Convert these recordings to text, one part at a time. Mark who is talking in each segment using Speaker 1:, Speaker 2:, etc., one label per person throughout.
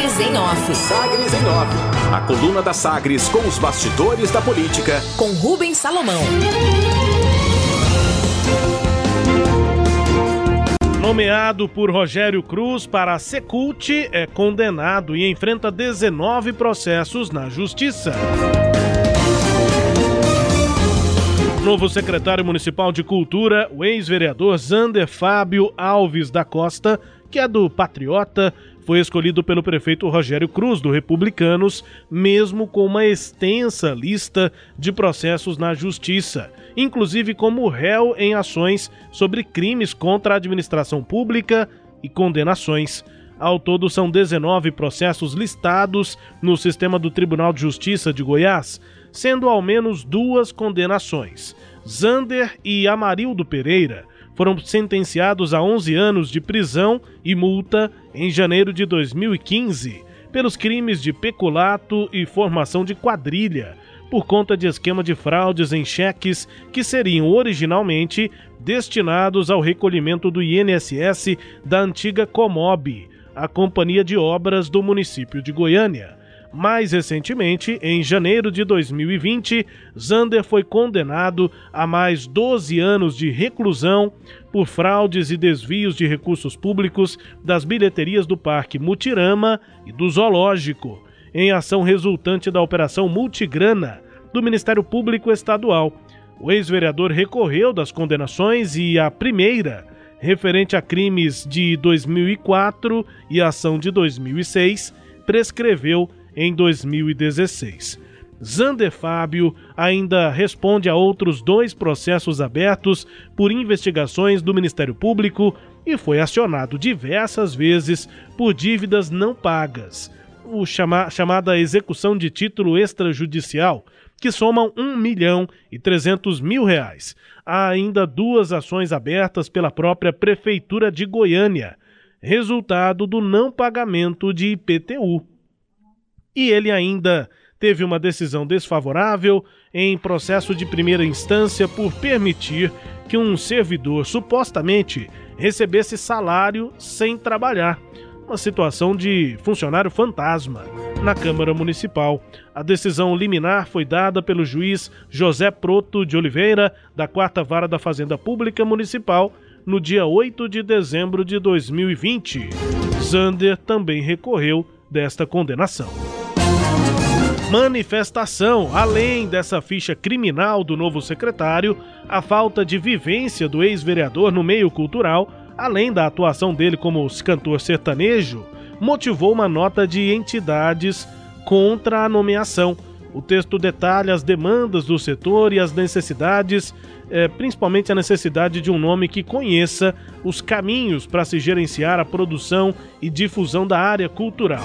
Speaker 1: Sagres em Off.
Speaker 2: Sagres em Off. A coluna da Sagres com os bastidores da política.
Speaker 1: Com Rubens Salomão.
Speaker 3: Nomeado por Rogério Cruz para a Secult, é condenado e enfrenta 19 processos na Justiça. Novo secretário municipal de Cultura, o ex-vereador Zander Fábio Alves da Costa, que é do Patriota, foi escolhido pelo prefeito Rogério Cruz, do Republicanos, mesmo com uma extensa lista de processos na Justiça, inclusive como réu em ações sobre crimes contra a administração pública e condenações. Ao todo, são 19 processos listados no sistema do Tribunal de Justiça de Goiás, sendo ao menos duas condenações. Zander e Amarildo Pereira foram sentenciados a 11 anos de prisão e multa em janeiro de 2015 pelos crimes de peculato e formação de quadrilha, por conta de esquema de fraudes em cheques que seriam originalmente destinados ao recolhimento do INSS da antiga Comob, a companhia de obras do município de Goiânia. Mais recentemente, em janeiro de 2020, Zander foi condenado a mais 12 anos de reclusão por fraudes e desvios de recursos públicos das bilheterias do Parque Mutirama e do Zoológico, em ação resultante da Operação Multigrana do Ministério Público Estadual. O ex-vereador recorreu das condenações e a primeira, referente a crimes de 2004 e ação de 2006, prescreveu em 2016. Zander Fábio ainda responde a outros dois processos abertos por investigações do Ministério Público e foi acionado diversas vezes por dívidas não pagas, o chama, chamada execução de título extrajudicial, que somam 1 milhão e 300 mil reais. Há ainda duas ações abertas pela própria Prefeitura de Goiânia, resultado do não pagamento de IPTU. E ele ainda teve uma decisão desfavorável em processo de primeira instância por permitir que um servidor supostamente recebesse salário sem trabalhar. Uma situação de funcionário fantasma na Câmara Municipal. A decisão liminar foi dada pelo juiz José Proto de Oliveira, da Quarta Vara da Fazenda Pública Municipal, no dia 8 de dezembro de 2020. Zander também recorreu desta condenação manifestação. Além dessa ficha criminal do novo secretário, a falta de vivência do ex-vereador no meio cultural, além da atuação dele como cantor sertanejo, motivou uma nota de entidades contra a nomeação. O texto detalha as demandas do setor e as necessidades, eh, principalmente a necessidade de um nome que conheça os caminhos para se gerenciar a produção e difusão da área cultural.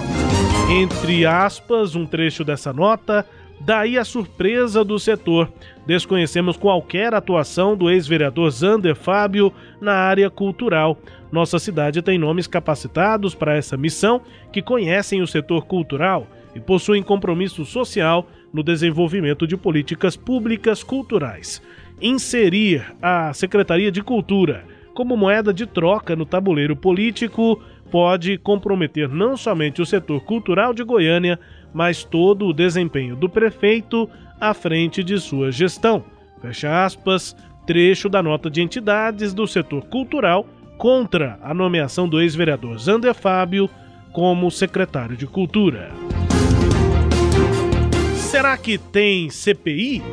Speaker 3: Entre aspas, um trecho dessa nota, daí a surpresa do setor. Desconhecemos qualquer atuação do ex-vereador Zander Fábio na área cultural. Nossa cidade tem nomes capacitados para essa missão que conhecem o setor cultural e possuem compromisso social no desenvolvimento de políticas públicas culturais. Inserir a Secretaria de Cultura como moeda de troca no tabuleiro político pode comprometer não somente o setor cultural de Goiânia, mas todo o desempenho do prefeito à frente de sua gestão. Fecha aspas, trecho da nota de entidades do setor cultural contra a nomeação do ex-vereador Zander Fábio como secretário de Cultura. Será que tem CPI?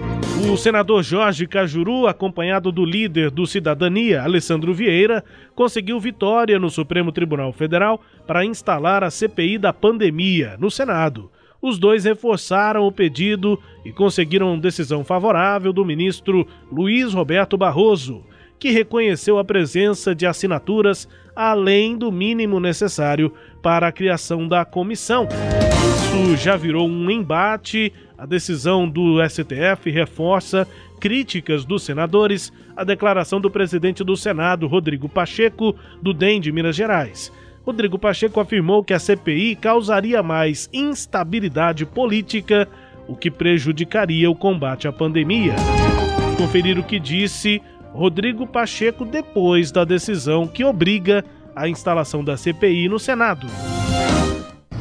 Speaker 3: O senador Jorge Cajuru, acompanhado do líder do Cidadania, Alessandro Vieira, conseguiu vitória no Supremo Tribunal Federal para instalar a CPI da pandemia no Senado. Os dois reforçaram o pedido e conseguiram decisão favorável do ministro Luiz Roberto Barroso, que reconheceu a presença de assinaturas além do mínimo necessário para a criação da comissão. Isso já virou um embate. A decisão do STF reforça críticas dos senadores à declaração do presidente do Senado, Rodrigo Pacheco, do DEM de Minas Gerais. Rodrigo Pacheco afirmou que a CPI causaria mais instabilidade política, o que prejudicaria o combate à pandemia. Conferir o que disse Rodrigo Pacheco depois da decisão que obriga a instalação da CPI no Senado.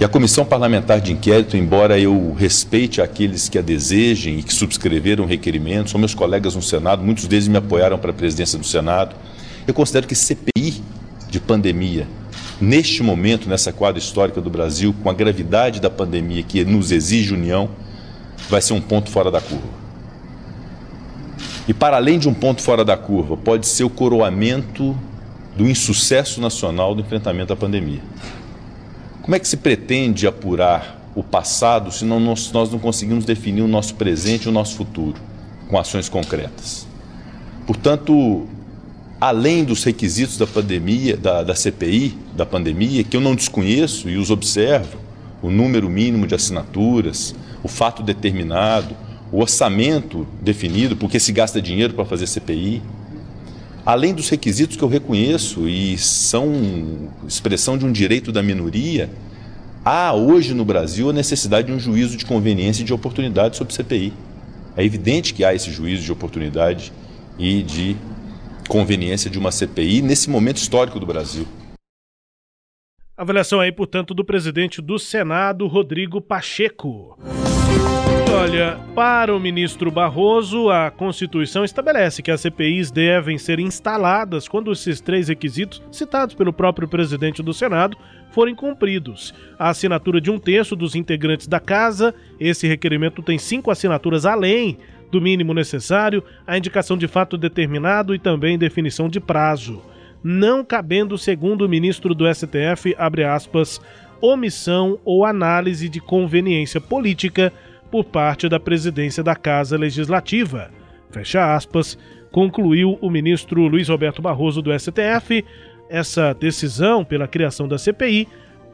Speaker 4: E a comissão parlamentar de inquérito, embora eu respeite aqueles que a desejem e que subscreveram o requerimento, são meus colegas no Senado, muitos deles me apoiaram para a presidência do Senado, eu considero que CPI de pandemia, neste momento, nessa quadra histórica do Brasil, com a gravidade da pandemia que nos exige união, vai ser um ponto fora da curva. E para além de um ponto fora da curva, pode ser o coroamento do insucesso nacional do enfrentamento à pandemia. Como é que se pretende apurar o passado se não nós, nós não conseguimos definir o nosso presente e o nosso futuro com ações concretas? Portanto, além dos requisitos da pandemia, da, da CPI, da pandemia, que eu não desconheço e os observo, o número mínimo de assinaturas, o fato determinado, o orçamento definido, porque se gasta dinheiro para fazer CPI, além dos requisitos que eu reconheço e são expressão de um direito da minoria, há hoje no Brasil a necessidade de um juízo de conveniência e de oportunidade sobre CPI. É evidente que há esse juízo de oportunidade e de conveniência de uma CPI nesse momento histórico do Brasil.
Speaker 3: Avaliação aí, portanto, do presidente do Senado, Rodrigo Pacheco. Olha, para o ministro Barroso, a Constituição estabelece que as CPIs devem ser instaladas quando esses três requisitos, citados pelo próprio presidente do Senado, forem cumpridos. A assinatura de um terço dos integrantes da casa, esse requerimento tem cinco assinaturas além do mínimo necessário, a indicação de fato determinado e também definição de prazo. Não cabendo, segundo o ministro do STF, abre aspas, omissão ou análise de conveniência política por parte da presidência da Casa Legislativa. Fecha aspas, concluiu o ministro Luiz Roberto Barroso do STF. Essa decisão pela criação da CPI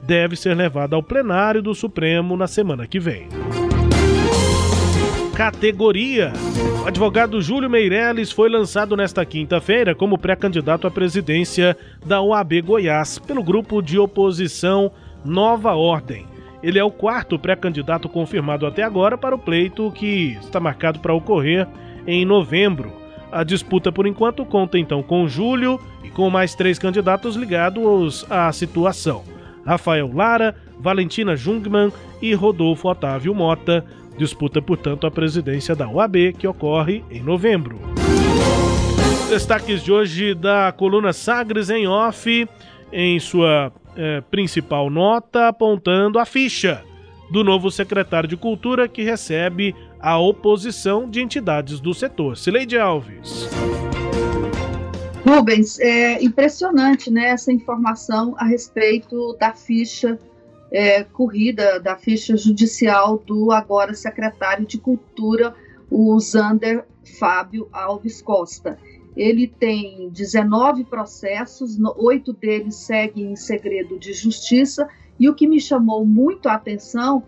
Speaker 3: deve ser levada ao plenário do Supremo na semana que vem. Categoria. O advogado Júlio Meirelles foi lançado nesta quinta-feira como pré-candidato à presidência da OAB Goiás pelo grupo de oposição Nova Ordem. Ele é o quarto pré-candidato confirmado até agora para o pleito que está marcado para ocorrer em novembro. A disputa, por enquanto, conta então com Júlio e com mais três candidatos ligados à situação: Rafael Lara, Valentina Jungmann e Rodolfo Otávio Mota. Disputa, portanto, a presidência da UAB, que ocorre em novembro. Destaques de hoje da coluna Sagres em Off, em sua é, principal nota apontando a ficha do novo secretário de Cultura que recebe a oposição de entidades do setor. Sileide Alves.
Speaker 5: Rubens, é impressionante né, essa informação a respeito da ficha é, corrida, da ficha judicial do agora secretário de Cultura, o Zander Fábio Alves Costa. Ele tem 19 processos, oito deles seguem em segredo de justiça, e o que me chamou muito a atenção,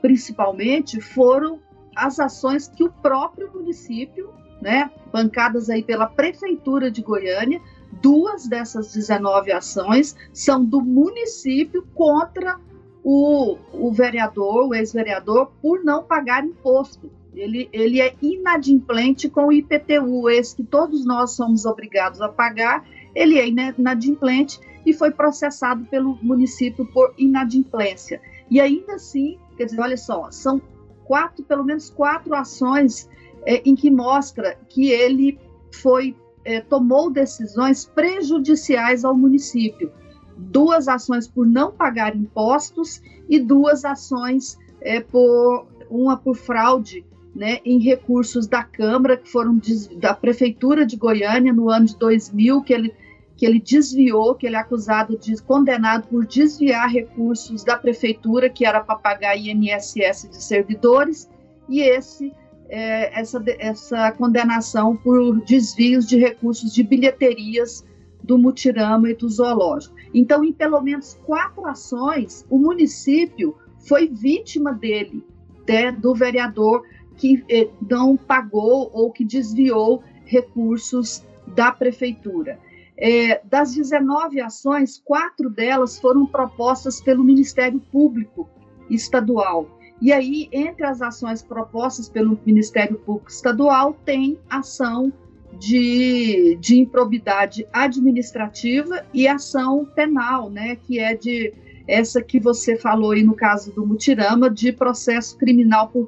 Speaker 5: principalmente, foram as ações que o próprio município, né, bancadas aí pela Prefeitura de Goiânia, duas dessas 19 ações são do município contra o, o vereador, o ex-vereador, por não pagar imposto. Ele, ele é inadimplente com o IPTU, esse que todos nós somos obrigados a pagar, ele é inadimplente e foi processado pelo município por inadimplência. E ainda assim, quer dizer, olha só, são quatro, pelo menos quatro ações é, em que mostra que ele foi é, tomou decisões prejudiciais ao município. Duas ações por não pagar impostos e duas ações é, por uma por fraude né, em recursos da Câmara, que foram da Prefeitura de Goiânia no ano de 2000, que ele, que ele desviou, que ele é acusado de condenado por desviar recursos da Prefeitura, que era para pagar INSS de servidores, e esse é, essa, essa condenação por desvios de recursos de bilheterias do Mutirama e do Zoológico. Então, em pelo menos quatro ações, o município foi vítima dele, né, do vereador que eh, não pagou ou que desviou recursos da prefeitura. É, das 19 ações, quatro delas foram propostas pelo Ministério Público Estadual. E aí, entre as ações propostas pelo Ministério Público Estadual, tem ação de, de improbidade administrativa e ação penal, né, que é de essa que você falou aí no caso do Mutirama, de processo criminal por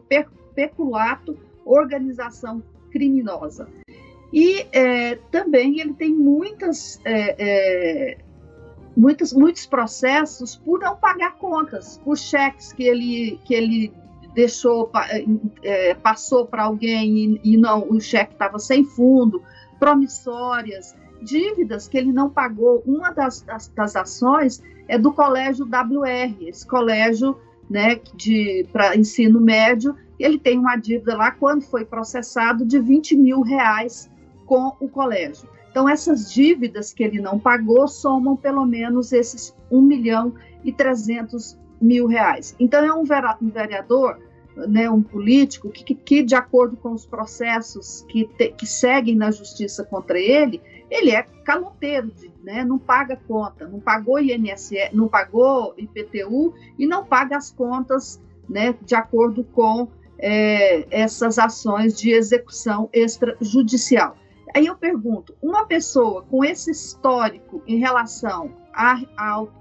Speaker 5: peculato, organização criminosa. E é, também ele tem muitas, é, é, muitos, processos por não pagar contas, por cheques que ele, que ele deixou, é, passou para alguém e, e, não, o cheque estava sem fundo, promissórias, dívidas que ele não pagou. Uma das, das, das ações é do colégio WR, esse colégio né, para ensino médio, ele tem uma dívida lá, quando foi processado, de 20 mil reais com o colégio. Então, essas dívidas que ele não pagou somam pelo menos esses 1 milhão e 300 mil reais. Então, é um vereador, né, um político, que, que de acordo com os processos que, te, que seguem na justiça contra ele, ele é caloteiro, né, não paga conta, não pagou INSS, não pagou IPTU e não paga as contas né, de acordo com é, essas ações de execução extrajudicial. Aí eu pergunto: uma pessoa com esse histórico em relação a, ao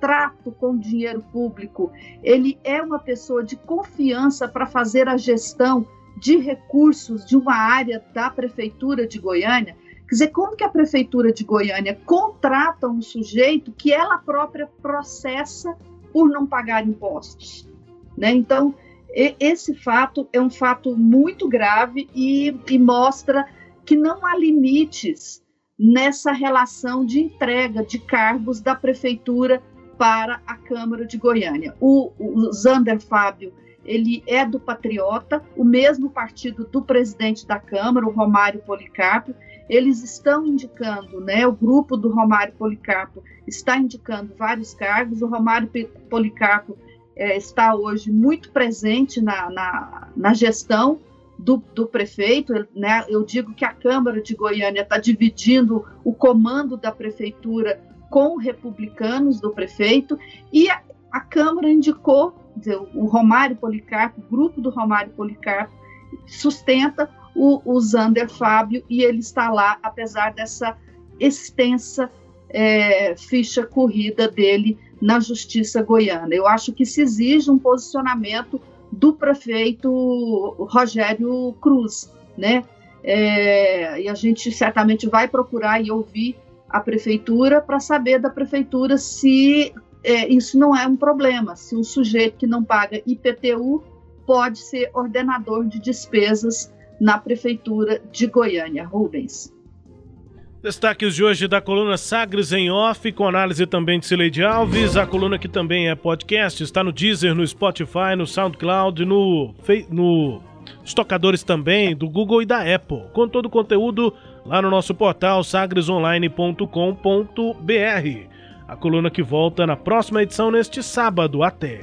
Speaker 5: trato com dinheiro público, ele é uma pessoa de confiança para fazer a gestão de recursos de uma área da prefeitura de Goiânia? Quer dizer, como que a prefeitura de Goiânia contrata um sujeito que ela própria processa por não pagar impostos? Né? Então, esse fato é um fato muito grave e, e mostra que não há limites nessa relação de entrega de cargos da prefeitura para a Câmara de Goiânia. O, o Zander Fábio, ele é do Patriota, o mesmo partido do presidente da Câmara, o Romário Policarpo. Eles estão indicando, né, o grupo do Romário Policarpo está indicando vários cargos. O Romário Policarpo é, está hoje muito presente na, na, na gestão do, do, prefeito, né? Eu digo que a Câmara de Goiânia está dividindo o comando da prefeitura com republicanos do prefeito e a, a Câmara indicou dizer, o Romário Policarpo, o grupo do Romário Policarpo sustenta o, o Zander Fábio e ele está lá apesar dessa extensa é, ficha corrida dele na justiça goiana. Eu acho que se exige um posicionamento do prefeito Rogério Cruz, né? É, e a gente certamente vai procurar e ouvir a prefeitura para saber da prefeitura se é, isso não é um problema, se um sujeito que não paga IPTU pode ser ordenador de despesas na prefeitura de Goiânia. Rubens.
Speaker 3: Destaques de hoje da coluna Sagres em Off, com análise também de Cileide Alves. A coluna que também é podcast, está no Deezer, no Spotify, no SoundCloud, no, no estocadores também do Google e da Apple. Com todo o conteúdo lá no nosso portal sagresonline.com.br. A coluna que volta na próxima edição neste sábado. Até!